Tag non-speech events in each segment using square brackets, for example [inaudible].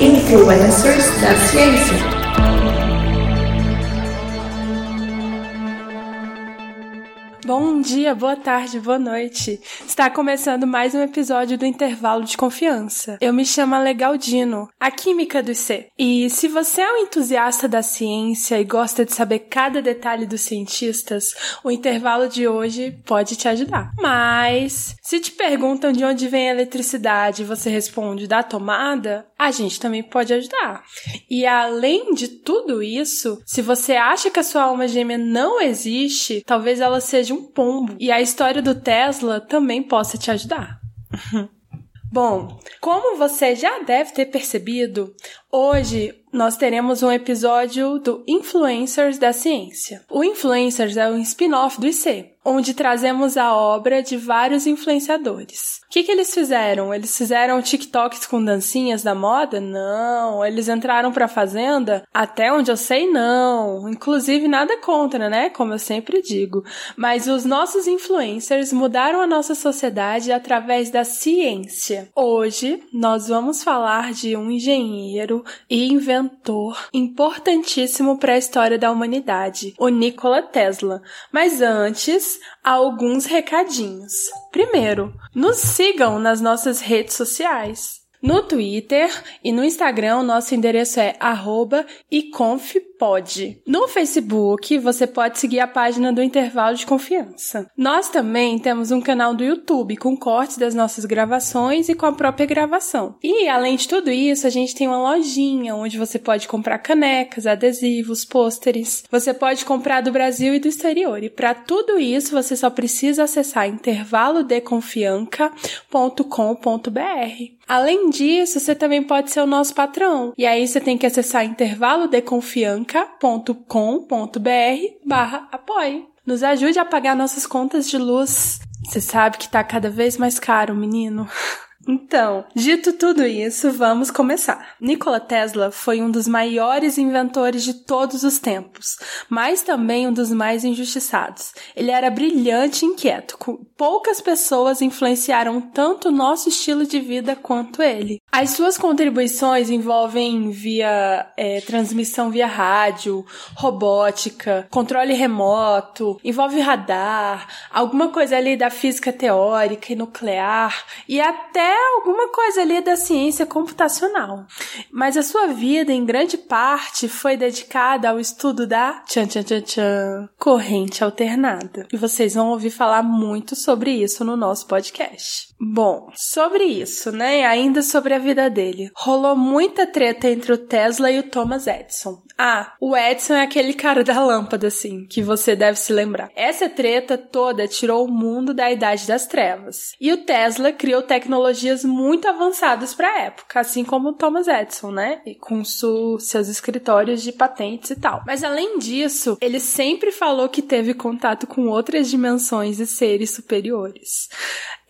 Influencers da Ciência. Bom dia, boa tarde, boa noite. Está começando mais um episódio do Intervalo de Confiança. Eu me chamo Legaldino, a Química do IC. E se você é um entusiasta da ciência e gosta de saber cada detalhe dos cientistas, o intervalo de hoje pode te ajudar. Mas, se te perguntam de onde vem a eletricidade e você responde da tomada, a gente também pode ajudar. E além de tudo isso, se você acha que a sua alma gêmea não existe, talvez ela seja um pombo. E a história do Tesla também possa te ajudar. [laughs] Bom, como você já deve ter percebido, hoje nós teremos um episódio do Influencers da Ciência. O Influencers é um spin-off do IC, onde trazemos a obra de vários influenciadores. O que, que eles fizeram? Eles fizeram TikToks com dancinhas da moda? Não. Eles entraram pra fazenda? Até onde eu sei, não. Inclusive, nada contra, né? Como eu sempre digo. Mas os nossos influencers mudaram a nossa sociedade através da ciência. Hoje, nós vamos falar de um engenheiro e inventor importantíssimo para a história da humanidade, o Nikola Tesla. Mas antes, alguns recadinhos. Primeiro, nos sigam nas nossas redes sociais. No Twitter e no Instagram, nosso endereço é iconfpod. No Facebook, você pode seguir a página do Intervalo de Confiança. Nós também temos um canal do YouTube com cortes das nossas gravações e com a própria gravação. E, além de tudo isso, a gente tem uma lojinha onde você pode comprar canecas, adesivos, pôsteres. Você pode comprar do Brasil e do exterior. E para tudo isso, você só precisa acessar intervalodeconfianca.com.br. Além disso, você também pode ser o nosso patrão. E aí você tem que acessar intervalodeconfianca.com.br barra apoie. Nos ajude a pagar nossas contas de luz. Você sabe que tá cada vez mais caro, menino. [laughs] Então, dito tudo isso, vamos começar. Nikola Tesla foi um dos maiores inventores de todos os tempos, mas também um dos mais injustiçados. Ele era brilhante e inquieto. Poucas pessoas influenciaram tanto o nosso estilo de vida quanto ele. As suas contribuições envolvem via é, transmissão via rádio, robótica, controle remoto, envolve radar, alguma coisa ali da física teórica e nuclear e até alguma coisa ali da ciência computacional. Mas a sua vida, em grande parte, foi dedicada ao estudo da tchan, tchan, tchan, tchan, corrente alternada. E vocês vão ouvir falar muito sobre isso no nosso podcast. Bom, sobre isso, né? Ainda sobre a vida dele. Rolou muita treta entre o Tesla e o Thomas Edison. Ah, o Edison é aquele cara da lâmpada, assim, que você deve se lembrar. Essa treta toda tirou o mundo da Idade das Trevas. E o Tesla criou tecnologias muito avançadas para a época, assim como o Thomas Edison, né? E com seus escritórios de patentes e tal. Mas além disso, ele sempre falou que teve contato com outras dimensões e seres superiores.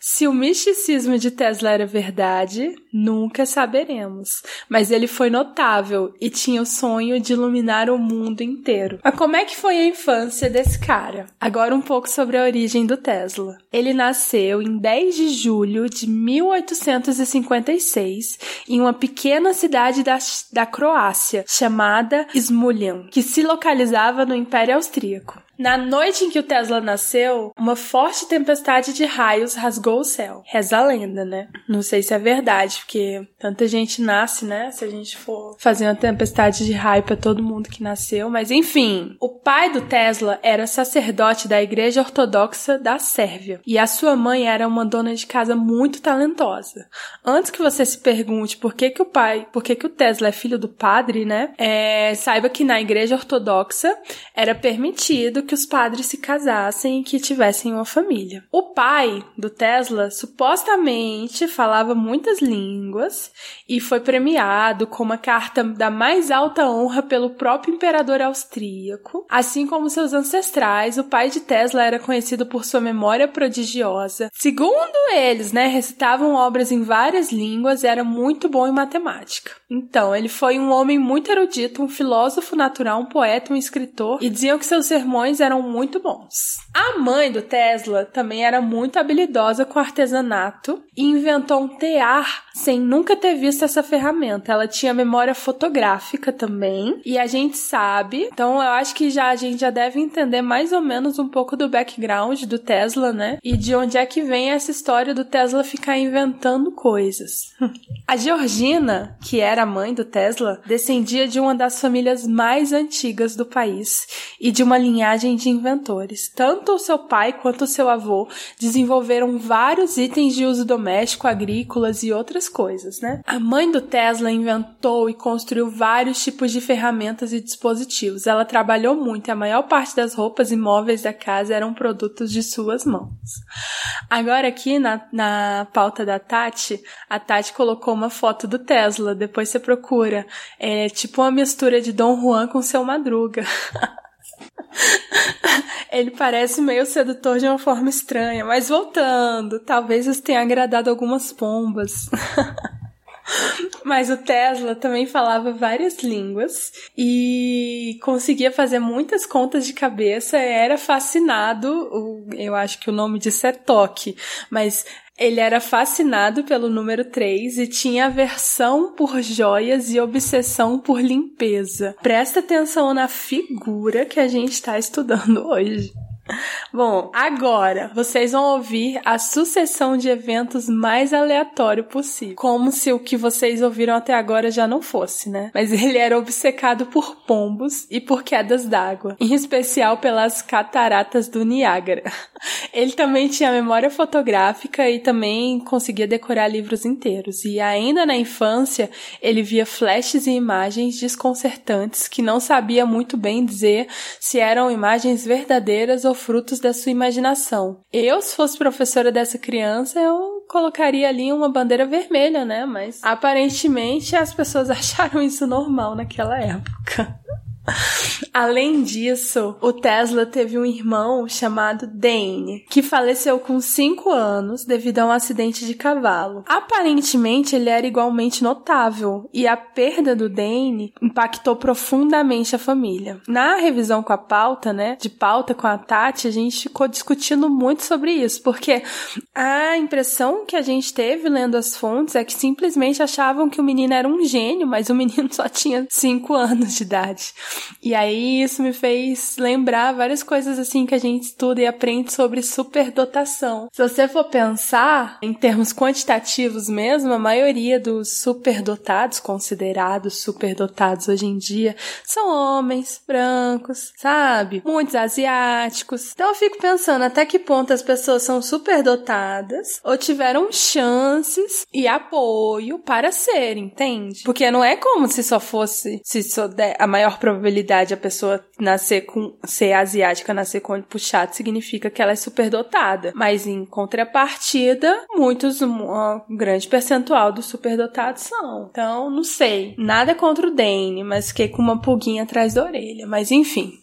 Se o misticismo de Tesla era verdade, nunca saberemos. Mas ele foi notável e tinha o sonho de iluminar o mundo inteiro. Mas como é que foi a infância desse cara? Agora um pouco sobre a origem do Tesla. Ele nasceu em 10 de julho de 1856 em uma pequena cidade da, da Croácia chamada Smuljan, que se localizava no Império Austríaco. Na noite em que o Tesla nasceu, uma forte tempestade de raios rasgou o céu. Reza a lenda, né? Não sei se é verdade, porque tanta gente nasce, né? Se a gente for fazer uma tempestade de raio para todo mundo que nasceu, mas enfim, o pai do Tesla era sacerdote da Igreja Ortodoxa da Sérvia e a sua mãe era uma dona de casa muito talentosa. Antes que você se pergunte por que que o pai, por que que o Tesla é filho do padre, né? É, saiba que na Igreja Ortodoxa era permitido que os padres se casassem e que tivessem uma família. O pai do Tesla supostamente falava muitas línguas e foi premiado com uma carta da mais alta honra pelo próprio imperador austríaco. Assim como seus ancestrais, o pai de Tesla era conhecido por sua memória prodigiosa. Segundo eles, né, recitavam obras em várias línguas e era muito bom em matemática. Então, ele foi um homem muito erudito, um filósofo natural, um poeta, um escritor, e diziam que seus sermões sonhos eram muito bons. A mãe do Tesla também era muito habilidosa com artesanato e inventou um tear sem nunca ter visto essa ferramenta. Ela tinha memória fotográfica também, e a gente sabe, então eu acho que já a gente já deve entender mais ou menos um pouco do background do Tesla, né? E de onde é que vem essa história do Tesla ficar inventando coisas. [laughs] a Georgina, que era a mãe do Tesla, descendia de uma das famílias mais antigas do país e de uma linhagem de inventores. Tanto o seu pai quanto o seu avô desenvolveram vários itens de uso doméstico, agrícolas e outras coisas, né? A mãe do Tesla inventou e construiu vários tipos de ferramentas e dispositivos. Ela trabalhou muito a maior parte das roupas e móveis da casa eram produtos de suas mãos. Agora aqui na, na pauta da Tati, a Tati colocou uma foto do Tesla, depois você procura. É tipo uma mistura de Dom Juan com seu Madruga. [laughs] [laughs] Ele parece meio sedutor de uma forma estranha, mas voltando, talvez isso tenha agradado algumas pombas. [laughs] Mas o Tesla também falava várias línguas e conseguia fazer muitas contas de cabeça. Era fascinado, eu acho que o nome disso é toque, mas ele era fascinado pelo número 3 e tinha aversão por joias e obsessão por limpeza. Presta atenção na figura que a gente está estudando [laughs] hoje. Bom, agora vocês vão ouvir a sucessão de eventos mais aleatório possível. Como se o que vocês ouviram até agora já não fosse, né? Mas [laughs] ele era obcecado por pombos e por quedas d'água, em especial pelas cataratas do Niágara. [laughs] Ele também tinha memória fotográfica e também conseguia decorar livros inteiros. E ainda na infância, ele via flashes e imagens desconcertantes que não sabia muito bem dizer se eram imagens verdadeiras ou frutos da sua imaginação. Eu, se fosse professora dessa criança, eu colocaria ali uma bandeira vermelha, né? Mas aparentemente as pessoas [laughs] acharam isso normal naquela época. [laughs] Além disso, o Tesla teve um irmão chamado Dane, que faleceu com 5 anos devido a um acidente de cavalo. Aparentemente, ele era igualmente notável, e a perda do Dane impactou profundamente a família. Na revisão com a pauta, né, de pauta com a Tati, a gente ficou discutindo muito sobre isso, porque a impressão que a gente teve lendo as fontes é que simplesmente achavam que o menino era um gênio, mas o menino só tinha 5 anos de idade. E aí isso me fez lembrar várias coisas assim que a gente estuda e aprende sobre superdotação. Se você for pensar em termos quantitativos mesmo, a maioria dos superdotados, considerados superdotados hoje em dia, são homens brancos, sabe? Muitos asiáticos. Então eu fico pensando até que ponto as pessoas são superdotadas ou tiveram chances e apoio para ser, entende? Porque não é como se só fosse, se só der a maior probabilidade probabilidade a pessoa nascer com ser asiática, nascer com olho puxado, significa que ela é superdotada. Mas em contrapartida, muitos, um grande percentual dos superdotados são. Então, não sei. Nada contra o Dane, mas fiquei com uma pulguinha atrás da orelha. Mas enfim.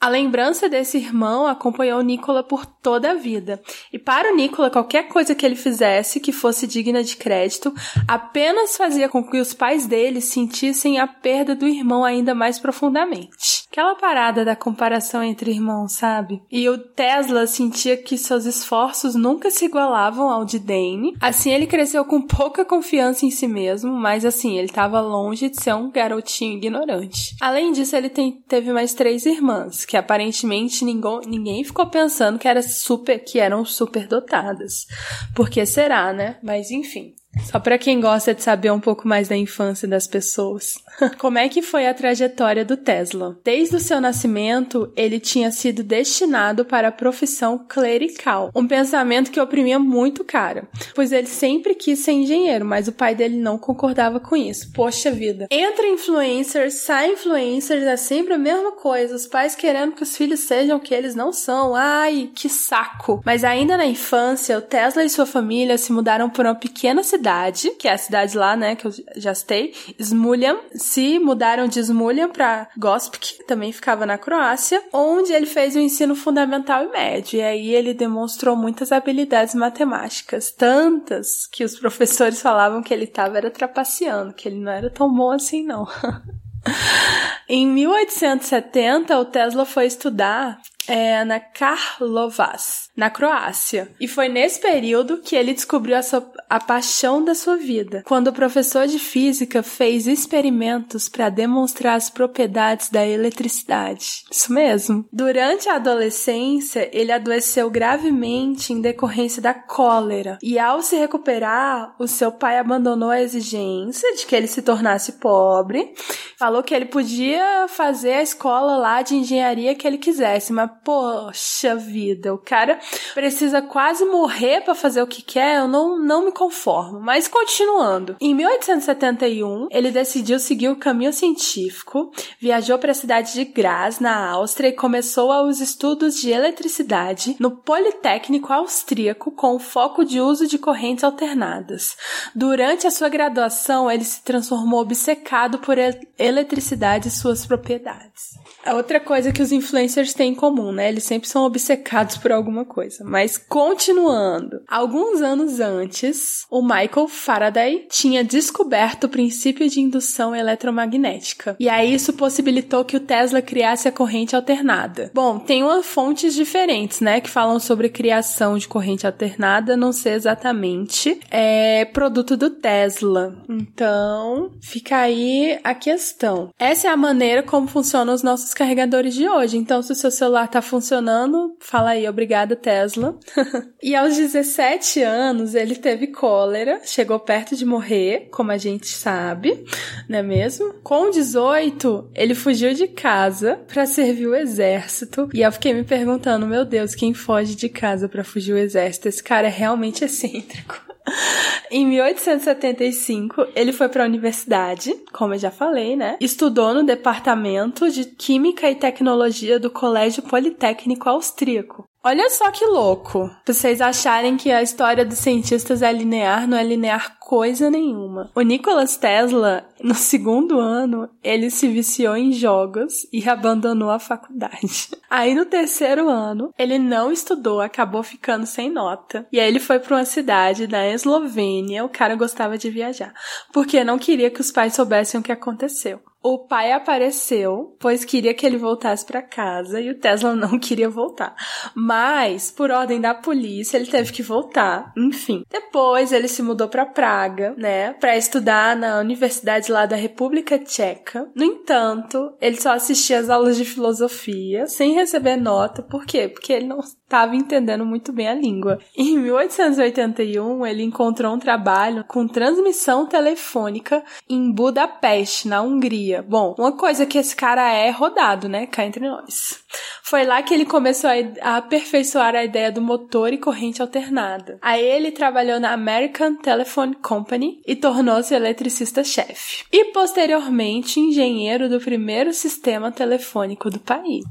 A lembrança desse irmão acompanhou Nicola por toda a vida. E para o Nicola, qualquer coisa que ele fizesse que fosse digna de crédito apenas fazia com que os pais dele sentissem a perda do irmão ainda mais profundamente. Aquela parada da comparação entre irmãos, sabe? E o Tesla sentia que seus esforços nunca se igualavam ao de Dane. Assim, ele cresceu com pouca confiança em si mesmo, mas assim, ele estava longe de ser um garotinho ignorante. Além disso, ele tem, teve mais três irmãs, que aparentemente ninguém, ninguém ficou pensando que, era super, que eram superdotadas. Por será, né? Mas enfim. Só para quem gosta de saber um pouco mais da infância das pessoas. [laughs] Como é que foi a trajetória do Tesla? Desde o seu nascimento, ele tinha sido destinado para a profissão clerical, um pensamento que oprimia muito o cara, pois ele sempre quis ser engenheiro, mas o pai dele não concordava com isso. Poxa vida. Entra influencers, sai influencers, é sempre a mesma coisa, os pais querendo que os filhos sejam o que eles não são. Ai, que saco. Mas ainda na infância, o Tesla e sua família se mudaram para uma pequena cidade cidade, que é a cidade lá, né, que eu já citei, Smuljan, se mudaram de Smuljan para Gospic, que também ficava na Croácia, onde ele fez o ensino fundamental e médio. E aí ele demonstrou muitas habilidades matemáticas, tantas que os professores falavam que ele estava era trapaceando, que ele não era tão bom assim não. [laughs] Em 1870, o Tesla foi estudar é, na Karlovas, na Croácia. E foi nesse período que ele descobriu a, sua, a paixão da sua vida, quando o professor de física fez experimentos para demonstrar as propriedades da eletricidade. Isso mesmo. Durante a adolescência, ele adoeceu gravemente em decorrência da cólera. E ao se recuperar, o seu pai abandonou a exigência de que ele se tornasse pobre, falou que ele podia fazer a escola lá de engenharia que ele quisesse, mas poxa vida, o cara precisa quase morrer para fazer o que quer, eu não, não me conformo. Mas continuando. Em 1871, ele decidiu seguir o caminho científico, viajou para a cidade de Graz, na Áustria, e começou os estudos de eletricidade no Politécnico Austríaco com foco de uso de correntes alternadas. Durante a sua graduação, ele se transformou obcecado por eletricidade e suas propriedades. A outra coisa que os influencers têm em comum, né? Eles sempre são obcecados por alguma coisa. Mas continuando. Alguns anos antes, o Michael Faraday tinha descoberto o princípio de indução eletromagnética. E aí isso possibilitou que o Tesla criasse a corrente alternada. Bom, tem umas fontes diferentes, né? Que falam sobre criação de corrente alternada. Não sei exatamente. É produto do Tesla. Então, fica aí a questão. Essa é a maneira como funcionam os nossos carregadores de hoje. Então, se o seu celular tá funcionando, fala aí, obrigada, Tesla. [laughs] e aos 17 anos, ele teve cólera, chegou perto de morrer, como a gente sabe, não é mesmo? Com 18, ele fugiu de casa para servir o exército. E eu fiquei me perguntando, meu Deus, quem foge de casa para fugir o exército? Esse cara é realmente excêntrico. Em 1875, ele foi para a universidade, como eu já falei, né? Estudou no departamento de Química e Tecnologia do Colégio Politécnico Austríaco. Olha só que louco. Vocês acharem que a história dos cientistas é linear, não é linear coisa nenhuma. O Nikola Tesla, no [laughs] segundo ano, ele se viciou em jogos e abandonou a faculdade. [laughs] Aí no terceiro ano, ele não estudou, acabou ficando sem nota. E aí ele foi para uma cidade na Eslovênia, o cara gostava de viajar, porque não queria que os pais soubessem o que aconteceu. O pai apareceu, pois queria que ele voltasse para casa e o Tesla não [laughs] queria voltar. Mas, por ordem da polícia, ele teve que voltar. Enfim. Depois ele se mudou para Praga, né, para estudar na universidade lá da República Tcheca. No entanto, ele só assistia às aulas de filosofia sem receber nota. Por quê? Porque ele não estava entendendo muito bem a língua. Em 1881, ele encontrou um trabalho com transmissão telefônica em Budapeste, na Hungria. Bom, uma coisa que esse cara é rodado, né? Cá entre nós. Foi lá que ele começou a, aperfeiçoar a ideia do motor e corrente alternada. Aí ele trabalhou na American Telephone Company e tornou-se eletricista-chefe. E posteriormente engenheiro do primeiro sistema telefônico do país.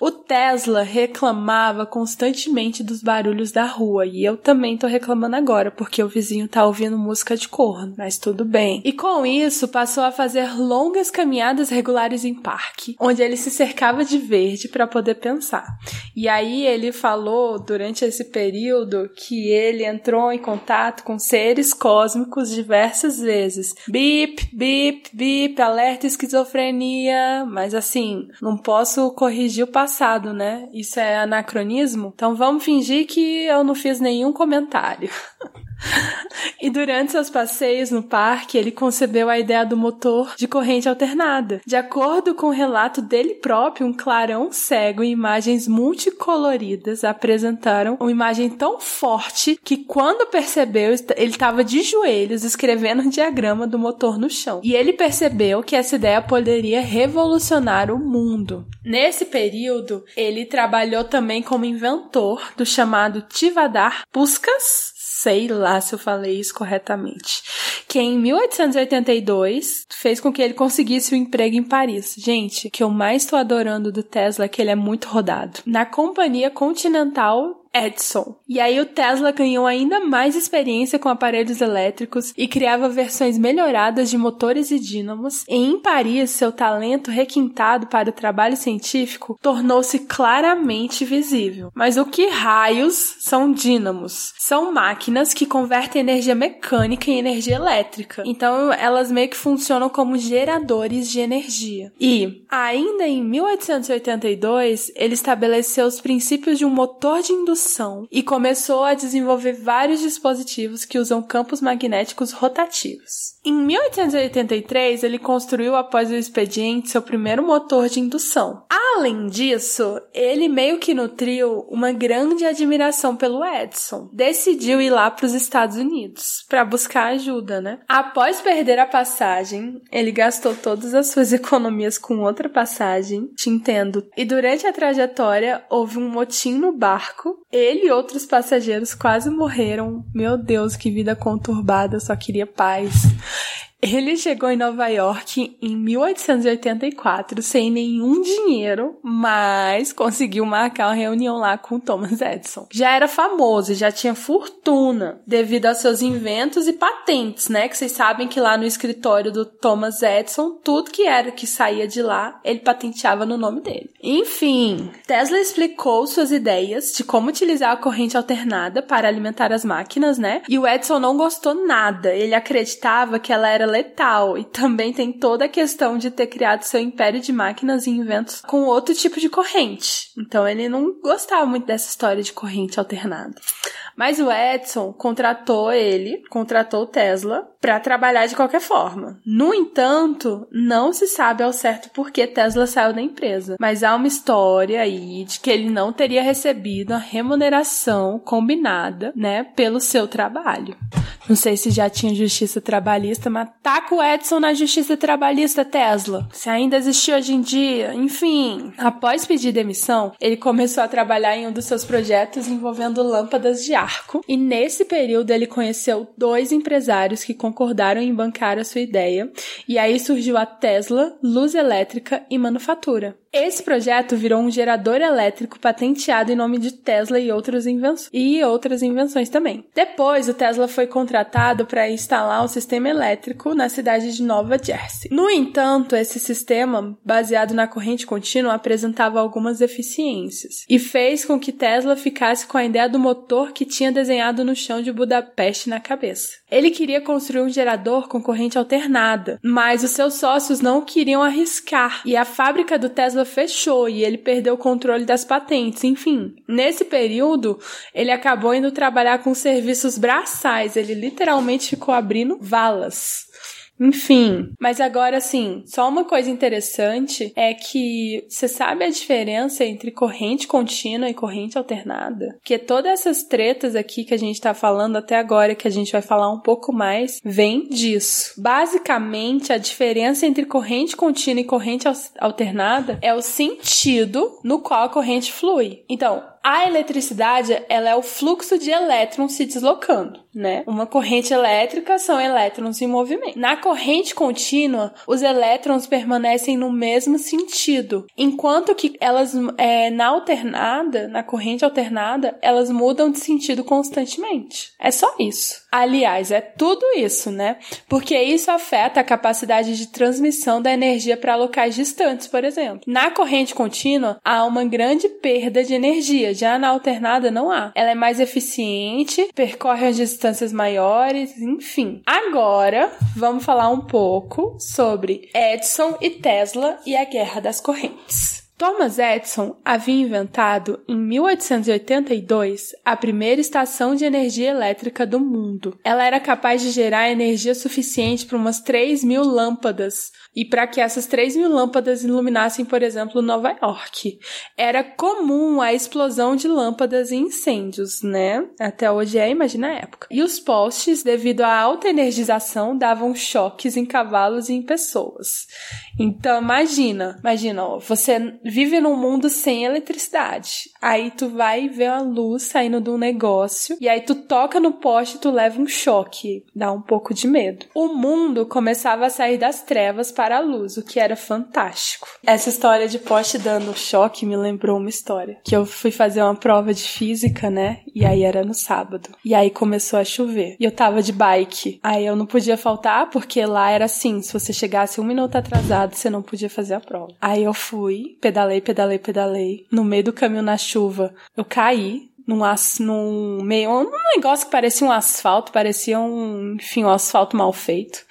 O Tesla reclamava constantemente dos barulhos da rua e eu também tô reclamando agora porque o vizinho tá ouvindo música de corno, mas tudo bem. E com isso passou a fazer longas caminhadas regulares em parque, onde ele se cercava de verde para poder pensar. E aí ele falou durante esse período que ele entrou em contato com seres cósmicos diversas vezes. Bip, bip, bip, alerta esquizofrenia, mas assim, não posso corrigir o passado, né? Isso é anacronismo. Então vamos fingir que eu não fiz nenhum comentário. [laughs] e durante seus passeios no parque, ele concebeu a ideia do motor de corrente alternada. De acordo com o relato dele próprio, um clarão cego e imagens multicoloridas apresentaram uma imagem tão forte que quando percebeu, ele estava de joelhos escrevendo um diagrama do motor no chão. E ele percebeu que essa ideia poderia revolucionar o mundo. Nesse período, ele trabalhou também como inventor do chamado Tivadar Puskas, sei lá se eu falei isso corretamente, que em 1882 fez com que ele conseguisse o um emprego em Paris. Gente, o que eu mais estou adorando do Tesla é que ele é muito rodado. Na Companhia Continental Edison. E aí o Tesla ganhou ainda mais experiência com aparelhos elétricos e criava versões melhoradas de motores e dínamos. E em Paris, seu talento requintado para o trabalho científico tornou-se claramente visível. Mas o que raios são dínamos? São máquinas que convertem energia mecânica em energia elétrica. Então elas meio que funcionam como geradores de energia. E ainda em 1882, ele estabeleceu os princípios de um motor de indução e começou a desenvolver vários dispositivos que usam campos magnéticos rotativos. Em 1883, ele construiu, após o expediente, seu primeiro motor de indução. Além disso, ele meio que nutriu uma grande admiração pelo Edison. Decidiu ir lá para os Estados Unidos para buscar ajuda, né? Após perder a passagem, ele gastou todas as suas [laughs] economias com outra passagem, te entendo. E durante a trajetória, houve um motim no barco. Ele e outros passageiros quase morreram. Meu Deus, que vida conturbada, só queria paz. Ele chegou em Nova York em 1884 sem nenhum dinheiro, mas conseguiu marcar uma reunião lá com Thomas Edison. Já era famoso, já tinha fortuna devido aos seus inventos e patentes, né? Que vocês sabem que lá no escritório do Thomas Edison, tudo que era que saía de lá, ele patenteava no nome dele. Enfim, Tesla explicou suas ideias de como utilizar a corrente alternada para alimentar as máquinas, né? E o Edison não gostou nada. Ele acreditava que ela era letal. E também tem toda a questão de ter criado seu império de máquinas e inventos com outro tipo de corrente. Então ele não gostava muito dessa história de corrente alternada. Mas o Edson contratou ele, contratou o Tesla, para trabalhar de qualquer forma. No entanto, não se sabe ao certo por que Tesla saiu da empresa, mas há uma história aí de que ele não teria recebido a remuneração combinada, né, pelo seu trabalho. Não sei se já tinha justiça trabalhista, mas taca o Edson na justiça trabalhista Tesla. Se ainda existe hoje em dia. Enfim, após pedir demissão, ele começou a trabalhar em um dos seus projetos envolvendo lâmpadas de arco. E nesse período ele conheceu dois empresários que em bancar a sua ideia. E aí surgiu a Tesla, Luz Elétrica e Manufatura. Esse projeto virou um gerador elétrico patenteado em nome de Tesla e outras, invenções, e outras invenções também. Depois, o Tesla foi contratado para instalar um sistema elétrico na cidade de Nova Jersey. No entanto, esse sistema, baseado na corrente contínua, apresentava algumas deficiências e fez com que Tesla ficasse com a ideia do motor que tinha desenhado no chão de Budapeste na cabeça. Ele queria construir um gerador com corrente alternada, mas os seus sócios não queriam arriscar e a fábrica do Tesla fechou e ele perdeu o controle das patentes. Enfim, nesse período, ele acabou indo trabalhar com serviços braçais. Ele literalmente ficou abrindo valas. Enfim, mas agora assim, só uma coisa interessante é que você sabe a diferença entre corrente contínua e corrente alternada? Que todas essas tretas aqui que a gente tá falando até agora, que a gente vai falar um pouco mais, vem disso. Basicamente, a diferença entre corrente contínua e corrente alternada é o sentido no qual a corrente flui. Então, a eletricidade, ela é o fluxo de elétrons se deslocando, né? Uma corrente elétrica são elétrons em movimento. Na corrente contínua, os elétrons permanecem no mesmo sentido, enquanto que elas, é, na alternada, na corrente alternada, elas mudam de sentido constantemente. É só isso. Aliás, é tudo isso, né? Porque isso afeta a capacidade de transmissão da energia para locais distantes, por exemplo. Na corrente contínua, há uma grande perda de energia, já na alternada não há. Ela é mais eficiente, percorre as distâncias maiores, enfim. Agora, vamos falar um pouco sobre Edison e Tesla e a guerra das correntes. Thomas Edison havia inventado, em 1882, a primeira estação de energia elétrica do mundo. Ela era capaz de gerar energia suficiente para umas 3 mil lâmpadas e para que essas 3 mil lâmpadas iluminassem, por exemplo, Nova York. Era comum a explosão de lâmpadas e incêndios, né? Até hoje é, imagina a época. E os postes, devido à alta energização, davam choques em cavalos e em pessoas. Então, imagina, imagina, você vive num mundo sem eletricidade. Aí tu vai ver a luz saindo de um negócio e aí tu toca no poste e tu leva um choque, dá um pouco de medo. O mundo começava a sair das trevas para a luz, o que era fantástico. Essa história de poste dando choque me lembrou uma história que eu fui fazer uma prova de física, né? E aí era no sábado. E aí começou a chover. E eu tava de bike. Aí eu não podia faltar porque lá era assim, se você chegasse um minuto atrasado, você não podia fazer a prova. Aí eu fui, pedalei, pedalei, pedalei. No meio do caminho na chuva, eu caí, num, num meio, um negócio que parecia um asfalto, parecia um, enfim, um asfalto mal feito.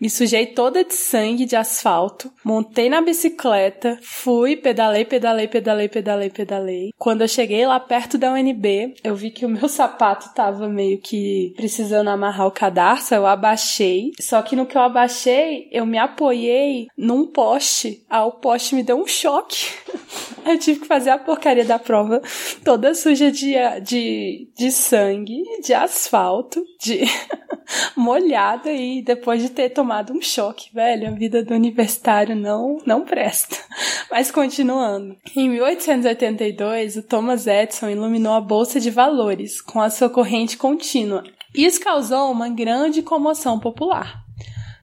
Me sujei toda de sangue de asfalto, montei na bicicleta, fui, pedalei, pedalei, pedalei, pedalei, pedalei. Quando eu cheguei lá perto da UNB, eu vi que o meu sapato tava meio que precisando amarrar o cadarço, eu abaixei. Só que no que eu abaixei, eu me apoiei num poste. Ah, o poste me deu um choque. [laughs] eu tive que fazer a porcaria da prova toda suja de de, de sangue, de asfalto, de [laughs] molhada e depois de ter tomado um choque, velho, a vida do universitário não, não presta. Mas continuando. Em 1882, o Thomas Edison iluminou a bolsa de valores com a sua corrente contínua. Isso causou uma grande comoção popular.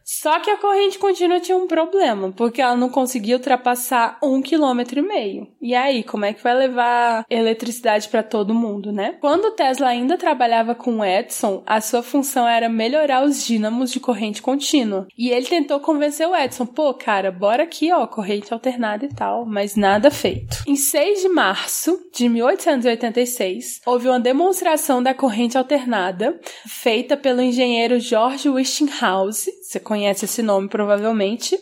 Só que a corrente contínua tinha um problema, porque ela não conseguia ultrapassar um quilômetro e meio. E aí, como é que vai levar eletricidade para todo mundo, né? Quando Tesla ainda trabalhava com Edison, a sua função era melhorar os dínamos de corrente contínua. E ele tentou convencer o Edison, pô, cara, bora aqui, ó, corrente alternada e tal, mas nada feito. Em 6 de março de 1886, houve uma demonstração da corrente alternada feita pelo engenheiro George Westinghouse. Você conhece conhece esse nome provavelmente,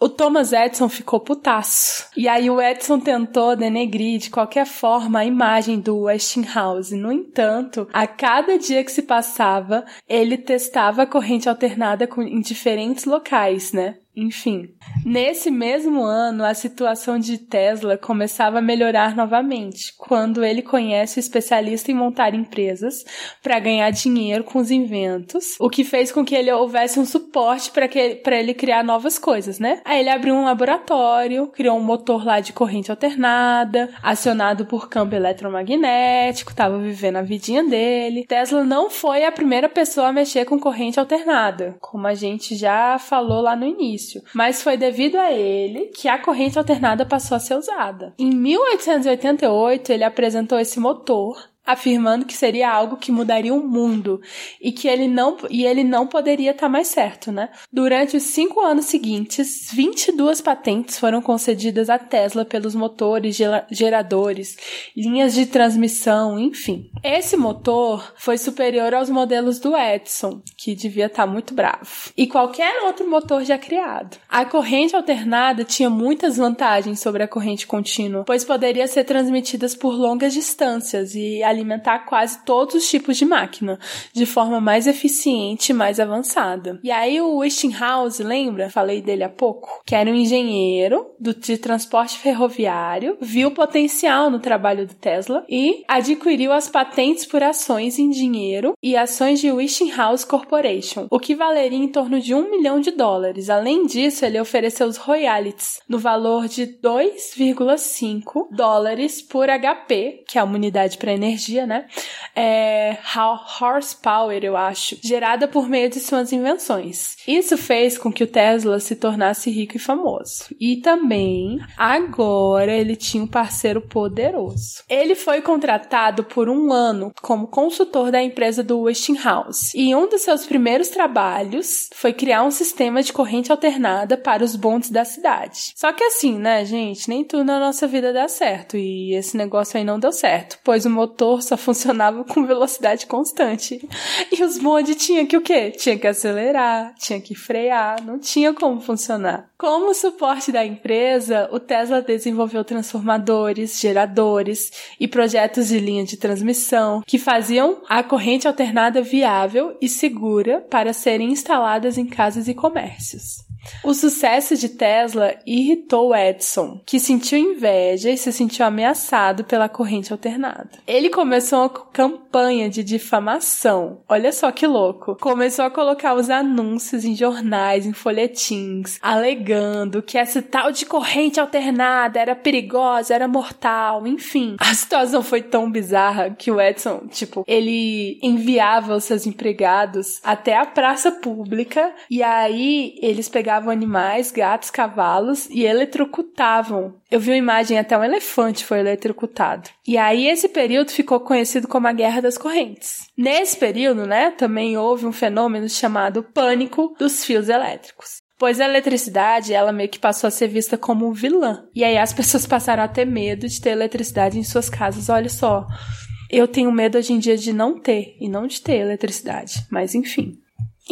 o Thomas Edison ficou putaço. E aí o Edison tentou denegrir de qualquer forma a imagem do Westinghouse. No entanto, a cada dia que se passava, ele testava a corrente alternada em diferentes locais, né? Enfim, nesse mesmo ano, a situação de Tesla começava a melhorar novamente, quando ele conhece o especialista em montar empresas para ganhar dinheiro com os inventos, o que fez com que ele houvesse um suporte para ele criar novas coisas, né? Aí ele abriu um laboratório, criou um motor lá de corrente alternada, acionado por campo eletromagnético, estava vivendo a vidinha dele. Tesla não foi a primeira pessoa a mexer com corrente alternada, como a gente já falou lá no início início, mas foi devido a ele que a corrente alternada passou a ser usada. Em 1888, ele apresentou esse motor afirmando que seria algo que mudaria o mundo e que ele não e ele não poderia estar mais certo, né? Durante os cinco anos seguintes, 22 patentes foram concedidas à Tesla pelos motores, geradores, linhas de transmissão, enfim. Esse motor foi superior aos modelos do Edison, que devia estar muito bravo, e qualquer outro motor já criado. A corrente alternada tinha muitas vantagens sobre a corrente contínua, pois poderia ser transmitida por longas distâncias e alimentar quase todos os tipos de máquina, de forma mais eficiente e mais avançada. E aí o Westinghouse, lembra? Falei dele há pouco, que era um engenheiro do, de transporte ferroviário, viu potencial no trabalho do Tesla e adquiriu as patentes por ações em dinheiro e ações de Westinghouse Corporation, o que valeria em torno de um milhão de dólares. Além disso, ele ofereceu os royalties no valor de 2,5 dólares por HP, que é uma unidade para energia energia, né? É, horsepower, eu acho, gerada por meio de suas invenções. Isso fez com que o Tesla se tornasse rico e famoso. E também, agora, ele tinha um parceiro poderoso. Ele foi contratado por um ano como consultor da empresa do Westinghouse. E um dos seus primeiros trabalhos foi criar um sistema de corrente alternada para os bondes da cidade. Só que assim, né, gente, nem tudo na nossa vida dá certo. E esse negócio aí não deu certo, pois o motor motor só funcionava com velocidade constante. E os bondes tinha que o quê? Tinha que acelerar, tinha que frear, não tinha como funcionar. Como suporte da empresa, o Tesla desenvolveu transformadores, geradores e projetos de linha de transmissão que faziam a corrente alternada viável e segura para serem instaladas em casas e comércios. O sucesso de Tesla irritou Edison, que sentiu inveja e se sentiu ameaçado pela corrente alternada. Ele começou uma campanha de difamação. Olha só que louco. Começou a colocar os anúncios em jornais, em folhetins, alegando que essa tal de corrente alternada era perigosa, era mortal, enfim. A situação foi tão bizarra que o Edison, tipo, ele enviava os seus empregados até a praça pública e aí eles pegavam animais, gatos, cavalos e eletrocutavam. Eu vi uma imagem até um elefante foi eletrocutado. E aí esse período ficou conhecido como a Guerra das Correntes. Nesse período, né, também houve um fenômeno chamado pânico dos fios elétricos. Pois a eletricidade, ela meio que passou a ser vista como vilã. E aí as pessoas passaram a ter medo de ter eletricidade em suas casas. Olha só, eu tenho medo hoje em dia de não ter e não de ter eletricidade. Mas enfim.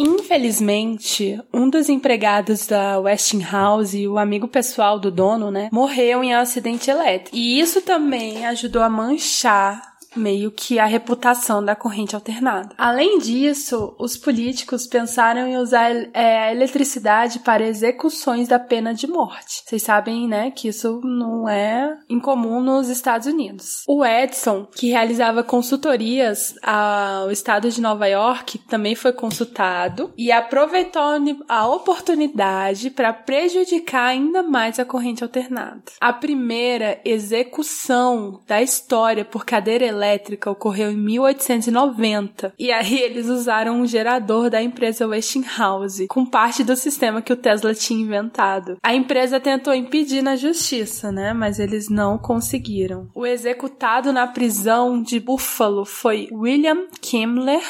Infelizmente, um dos empregados da Westinghouse, o amigo pessoal do dono, né, morreu em um acidente elétrico. E isso também ajudou a manchar meio que a reputação da corrente alternada. Além disso, os políticos pensaram em usar é, a eletricidade para execuções da pena de morte. Vocês sabem, né, que isso não é incomum nos Estados Unidos. O Edson, que realizava consultorias ao estado de Nova York, também foi consultado e aproveitou a oportunidade para prejudicar ainda mais a corrente alternada. A primeira execução da história por cadeira elétrica elétrica ocorreu em 1890 e aí eles usaram um gerador da empresa Westinghouse com parte do sistema que o Tesla tinha inventado. A empresa tentou impedir na justiça, né, mas eles não conseguiram. O executado na prisão de Buffalo foi William Kimmler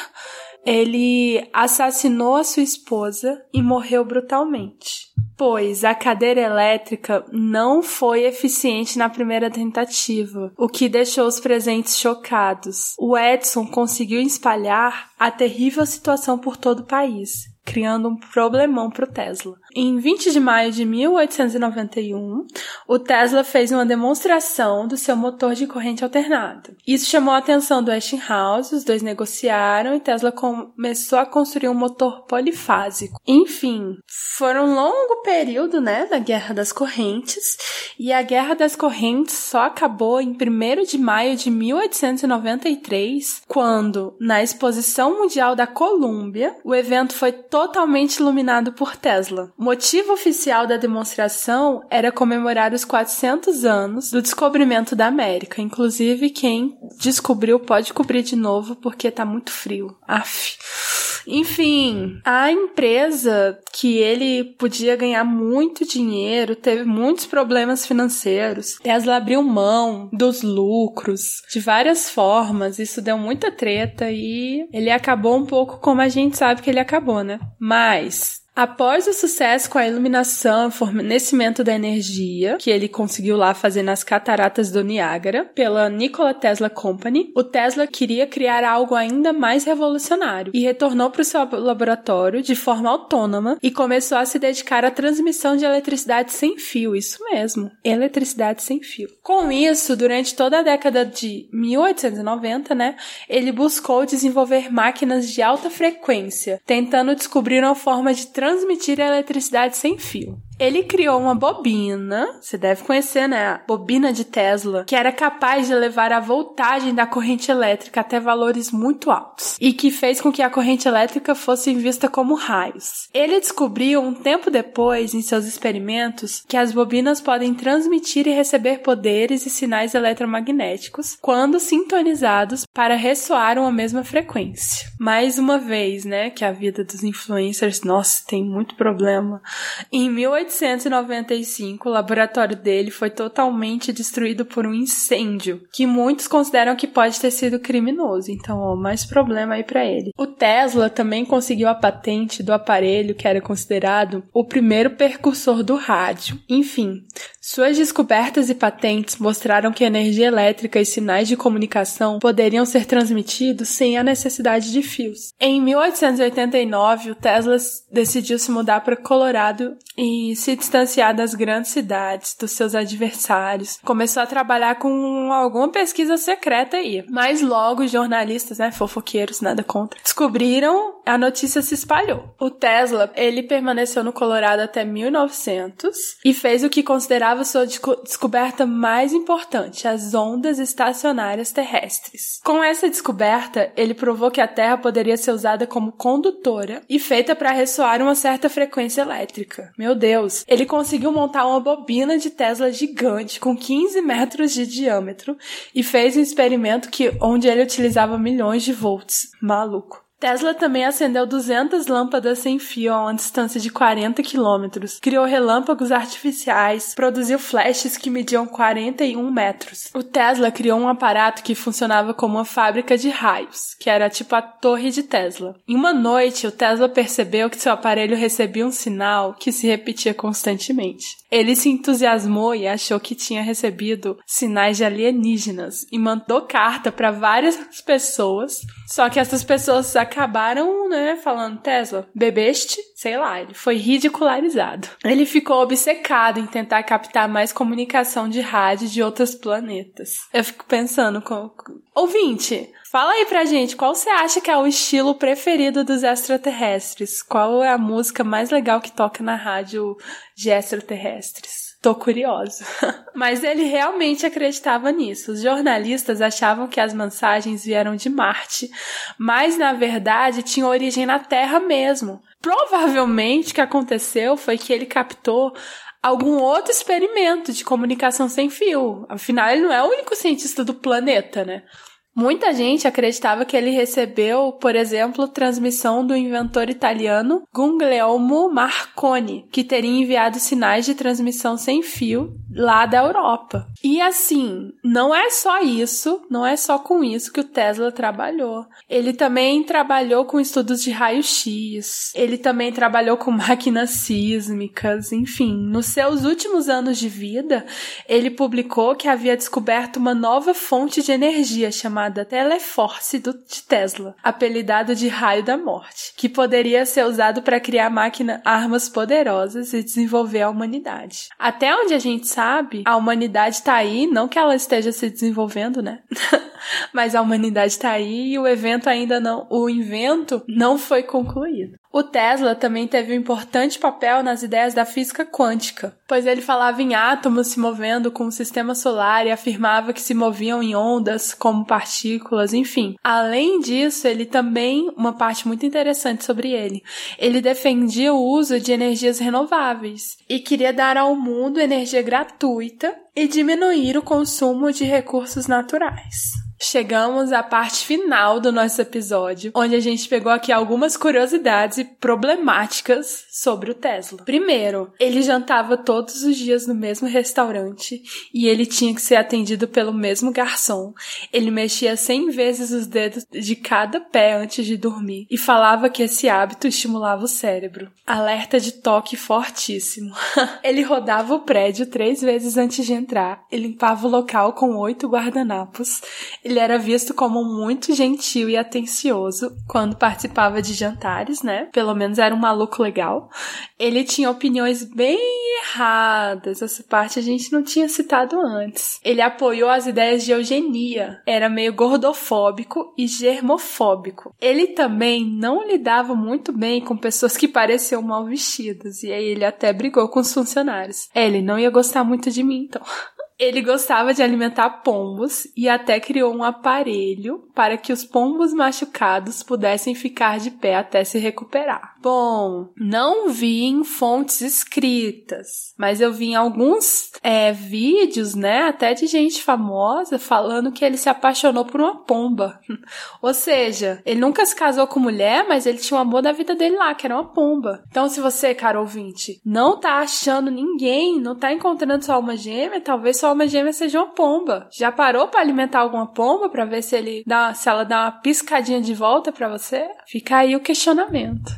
ele assassinou a sua esposa e morreu brutalmente. Pois a cadeira elétrica não foi eficiente na primeira tentativa, o que deixou os presentes chocados. O Edson conseguiu espalhar a terrível situação por todo o país criando um problemão para o Tesla. Em 20 de maio de 1891, o Tesla fez uma demonstração do seu motor de corrente alternada. Isso chamou a atenção do Westinghouse, os dois negociaram e Tesla começou a construir um motor polifásico. Enfim, foi um longo período, né, da Guerra das Correntes, e a Guerra das Correntes só acabou em 1 de maio de 1893, quando, na Exposição Mundial da Colômbia, o evento foi totalmente iluminado por Tesla. O motivo oficial da demonstração era comemorar os 400 anos do descobrimento da América. Inclusive, quem descobriu pode cobrir de novo porque tá muito frio. Aff. Enfim, a empresa que ele podia ganhar muito dinheiro teve muitos problemas financeiros. Tesla abriu mão dos lucros de várias formas. Isso deu muita treta e ele acabou um pouco como a gente sabe que ele acabou, né? Mas Após o sucesso com a iluminação e fornecimento da energia, que ele conseguiu lá fazer nas cataratas do Niágara, pela Nikola Tesla Company, o Tesla queria criar algo ainda mais revolucionário e retornou para o seu laboratório de forma autônoma e começou a se dedicar à transmissão de eletricidade sem fio, isso mesmo, eletricidade sem fio. Com isso, durante toda a década de 1890, né, ele buscou desenvolver máquinas de alta frequência, tentando descobrir uma forma de transmitir a eletricidade sem fio. Ele criou uma bobina, você deve conhecer, né? A bobina de Tesla, que era capaz de levar a voltagem da corrente elétrica até valores muito altos e que fez com que a corrente elétrica fosse vista como raios. Ele descobriu um tempo depois, em seus experimentos, que as bobinas podem transmitir e receber poderes e sinais eletromagnéticos quando sintonizados para ressoar uma mesma frequência. Mais uma vez, né, que a vida dos influencers, nossa, tem muito problema. Em 18 1895, o laboratório dele foi totalmente destruído por um incêndio, que muitos consideram que pode ter sido criminoso. Então, ó, mais problema aí para ele. O Tesla também conseguiu a patente do aparelho que era considerado o primeiro percursor do rádio. Enfim, suas descobertas e patentes mostraram que energia elétrica e sinais de comunicação poderiam ser transmitidos sem a necessidade de fios. Em 1889, o Tesla decidiu se mudar para Colorado e se distanciar das grandes cidades, dos seus adversários. Começou a trabalhar com alguma pesquisa secreta aí. Mas logo os jornalistas, né, fofoqueiros, nada contra, descobriram, a notícia se espalhou. O Tesla, ele permaneceu no Colorado até 1900 e fez o que considerava sua descoberta mais importante, as ondas estacionárias terrestres. Com essa descoberta, ele provou que a Terra poderia ser usada como condutora e feita para ressoar uma certa frequência elétrica. Meu Deus! Ele conseguiu montar uma bobina de Tesla gigante com 15 metros de diâmetro e fez um experimento que onde ele utilizava milhões de volts. Maluco. Tesla também acendeu 200 lâmpadas sem fio a uma distância de 40 quilômetros, criou relâmpagos artificiais, produziu flashes que mediam 41 metros. O Tesla criou um aparato que funcionava como uma fábrica de raios, que era tipo a torre de Tesla. Em uma noite, o Tesla percebeu que seu aparelho recebia um sinal que se repetia constantemente. Ele se entusiasmou e achou que tinha recebido sinais de alienígenas e mandou carta para várias pessoas, só que essas pessoas acabaram, né, falando, Tesla, bebeste? Sei lá, ele foi ridicularizado. Ele ficou obcecado em tentar captar mais comunicação de rádio de outros planetas. Eu fico pensando, com... ouvinte, Fala aí pra gente, qual você acha que é o estilo preferido dos extraterrestres? Qual é a música mais legal que toca na rádio de extraterrestres? Tô curiosa. [laughs] Mas ele realmente acreditava nisso. Os jornalistas achavam que as mensagens vieram de Marte, mas na verdade tinham origem na Terra mesmo. Provavelmente o que aconteceu foi que ele captou algum outro experimento de comunicação sem fio. Afinal, ele não é o único cientista do planeta, né? Muita gente acreditava que ele recebeu, por exemplo, transmissão do inventor italiano Guglielmo Marconi, que teria enviado sinais de transmissão sem fio lá da Europa. E assim, não é só isso, não é só com isso que o Tesla trabalhou. Ele também trabalhou com estudos de raio-x, ele também trabalhou com [laughs] máquinas sísmicas, enfim, nos seus últimos anos de vida, ele publicou que havia descoberto uma nova fonte de energia chamada Teleforce do, de Tesla, apelidado de raio da morte, que poderia ser usado para criar máquina armas poderosas e desenvolver a humanidade. Até onde a gente sabe, a humanidade está aí, não que ela esteja se desenvolvendo, né? [laughs] Mas a humanidade está aí e o evento ainda não, o invento não foi concluído. O Tesla também teve um importante papel nas ideias da física quântica, pois ele falava em átomos se movendo com o sistema solar e afirmava que se moviam em ondas como partículas, enfim. Além disso, ele também, uma parte muito interessante sobre ele, ele defendia o uso de energias renováveis e queria dar ao mundo energia gratuita e diminuir o consumo de recursos naturais. Chegamos à parte final do nosso episódio, onde a gente pegou aqui algumas curiosidades e problemáticas sobre o Tesla. Primeiro, ele jantava todos os dias no mesmo restaurante e ele tinha que ser atendido pelo mesmo garçom. Ele mexia 100 vezes os dedos de cada pé antes de dormir e falava que esse hábito estimulava o cérebro. Alerta de toque fortíssimo. [laughs] ele rodava o prédio três vezes antes de entrar e limpava o local com oito guardanapos. Ele era visto como muito gentil e atencioso quando participava de jantares, né? Pelo menos era um maluco legal. Ele tinha opiniões bem erradas. Essa parte a gente não tinha citado antes. Ele apoiou as ideias de eugenia. Era meio gordofóbico e germofóbico. Ele também não lidava muito bem com pessoas que pareciam mal vestidas. E aí ele até brigou com os funcionários. É, ele não ia gostar muito de mim, então. [laughs] Ele gostava de alimentar pombos e até criou um aparelho para que os pombos machucados pudessem ficar de pé até se recuperar. Bom, não vi em fontes escritas, mas eu vi em alguns é, vídeos, né, até de gente famosa falando que ele se apaixonou por uma pomba. [laughs] Ou seja, ele nunca se casou com mulher, mas ele tinha o amor da vida dele lá, que era uma pomba. Então, se você, cara ouvinte, não tá achando ninguém, não tá encontrando sua alma gêmea, talvez sua alma gêmea seja uma pomba. Já parou para alimentar alguma pomba para ver se ele dá, se ela dá uma piscadinha de volta para você? Fica aí o questionamento.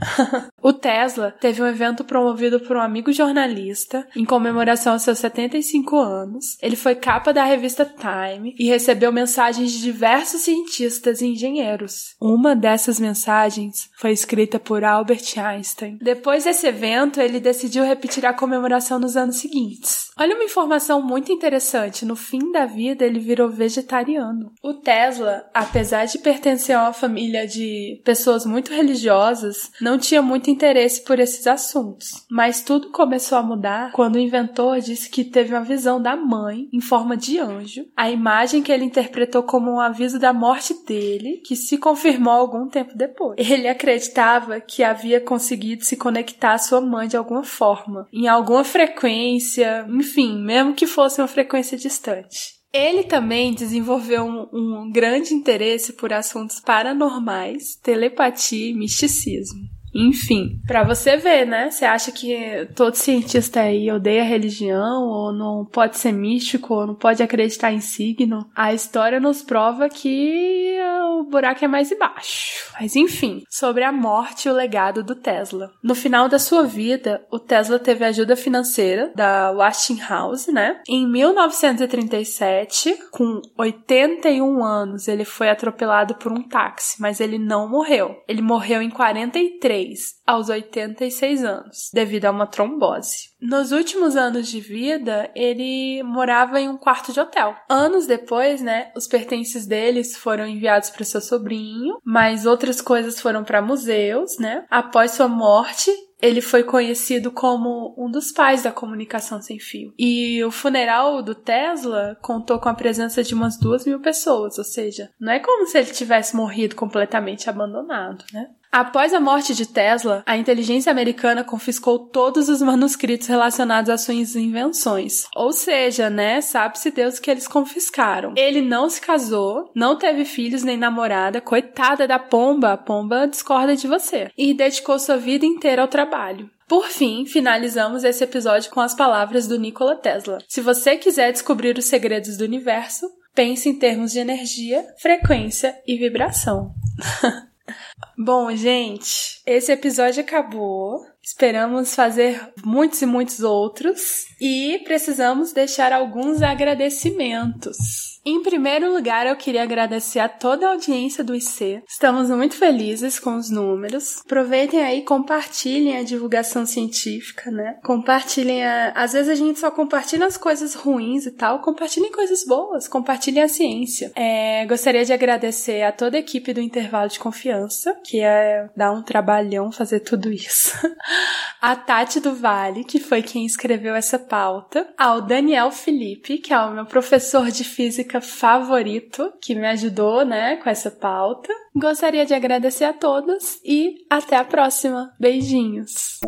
[laughs] o Tesla teve um evento promovido por um amigo jornalista em comemoração aos seus 75 anos. Ele foi capa da revista Time e recebeu mensagens de diversos cientistas e engenheiros. Uma dessas mensagens foi escrita por Albert Einstein. Depois desse evento, ele decidiu repetir a comemoração nos anos seguintes. Olha uma informação muito interessante: no fim da vida, ele virou vegetariano. O Tesla, apesar de pertencer a uma família de pessoas muito religiosas, não tinha muito interesse por esses assuntos. Mas tudo começou a mudar quando o inventor disse que teve uma visão da mãe em forma de anjo, a imagem que ele interpretou como um aviso da morte dele, que se confirmou algum tempo depois. Ele acreditava que havia conseguido se conectar à sua mãe de alguma forma, em alguma frequência, enfim, mesmo que fosse uma frequência distante. Ele também desenvolveu um, um grande interesse por assuntos paranormais, telepatia e misticismo. Enfim, para você ver, né? Você acha que todo cientista aí odeia religião, ou não pode ser místico, ou não pode acreditar em signo? A história nos prova que o buraco é mais embaixo. Mas enfim, sobre a morte e o legado do Tesla. No final da sua vida, o Tesla teve ajuda financeira da Westinghouse, né? Em 1937, com 81 anos, ele foi atropelado por um táxi, mas ele não morreu. Ele morreu em 43 aos 86 anos, devido a uma trombose. Nos últimos anos de vida, ele morava em um quarto de hotel. Anos depois, né, os pertences deles foram enviados para seu sobrinho, mas outras coisas foram para museus, né? Após sua morte, ele foi conhecido como um dos pais da comunicação sem fio. E o funeral do Tesla contou com a presença de umas duas mil pessoas, ou seja, não é como se ele tivesse morrido completamente abandonado, né? Após a morte de Tesla, a inteligência americana confiscou todos os manuscritos relacionados às suas invenções. Ou seja, né, sabe-se Deus que eles confiscaram. Ele não se casou, não teve filhos nem namorada, coitada da pomba, a pomba discorda de você. E dedicou sua vida inteira ao trabalho. Por fim, finalizamos esse episódio com as palavras do Nikola Tesla. Se você quiser descobrir os segredos do universo, pense em termos de energia, frequência e vibração. [laughs] Bom, gente, esse episódio acabou. Esperamos fazer muitos e muitos outros e precisamos deixar alguns agradecimentos. Em primeiro lugar, eu queria agradecer a toda a audiência do IC. Estamos muito felizes com os números. Aproveitem aí, compartilhem a divulgação científica, né? Compartilhem a... Às vezes a gente só compartilha as coisas ruins e tal. Compartilhem coisas boas, compartilhem a ciência. É, gostaria de agradecer a toda a equipe do Intervalo de Confiança, que é dar um trabalhão fazer tudo isso. [laughs] a Tati do Vale, que foi quem escreveu essa pauta. Ao Daniel Felipe, que é o meu professor de física favorito que me ajudou, né, com essa pauta. Gostaria de agradecer a todos e até a próxima. Beijinhos.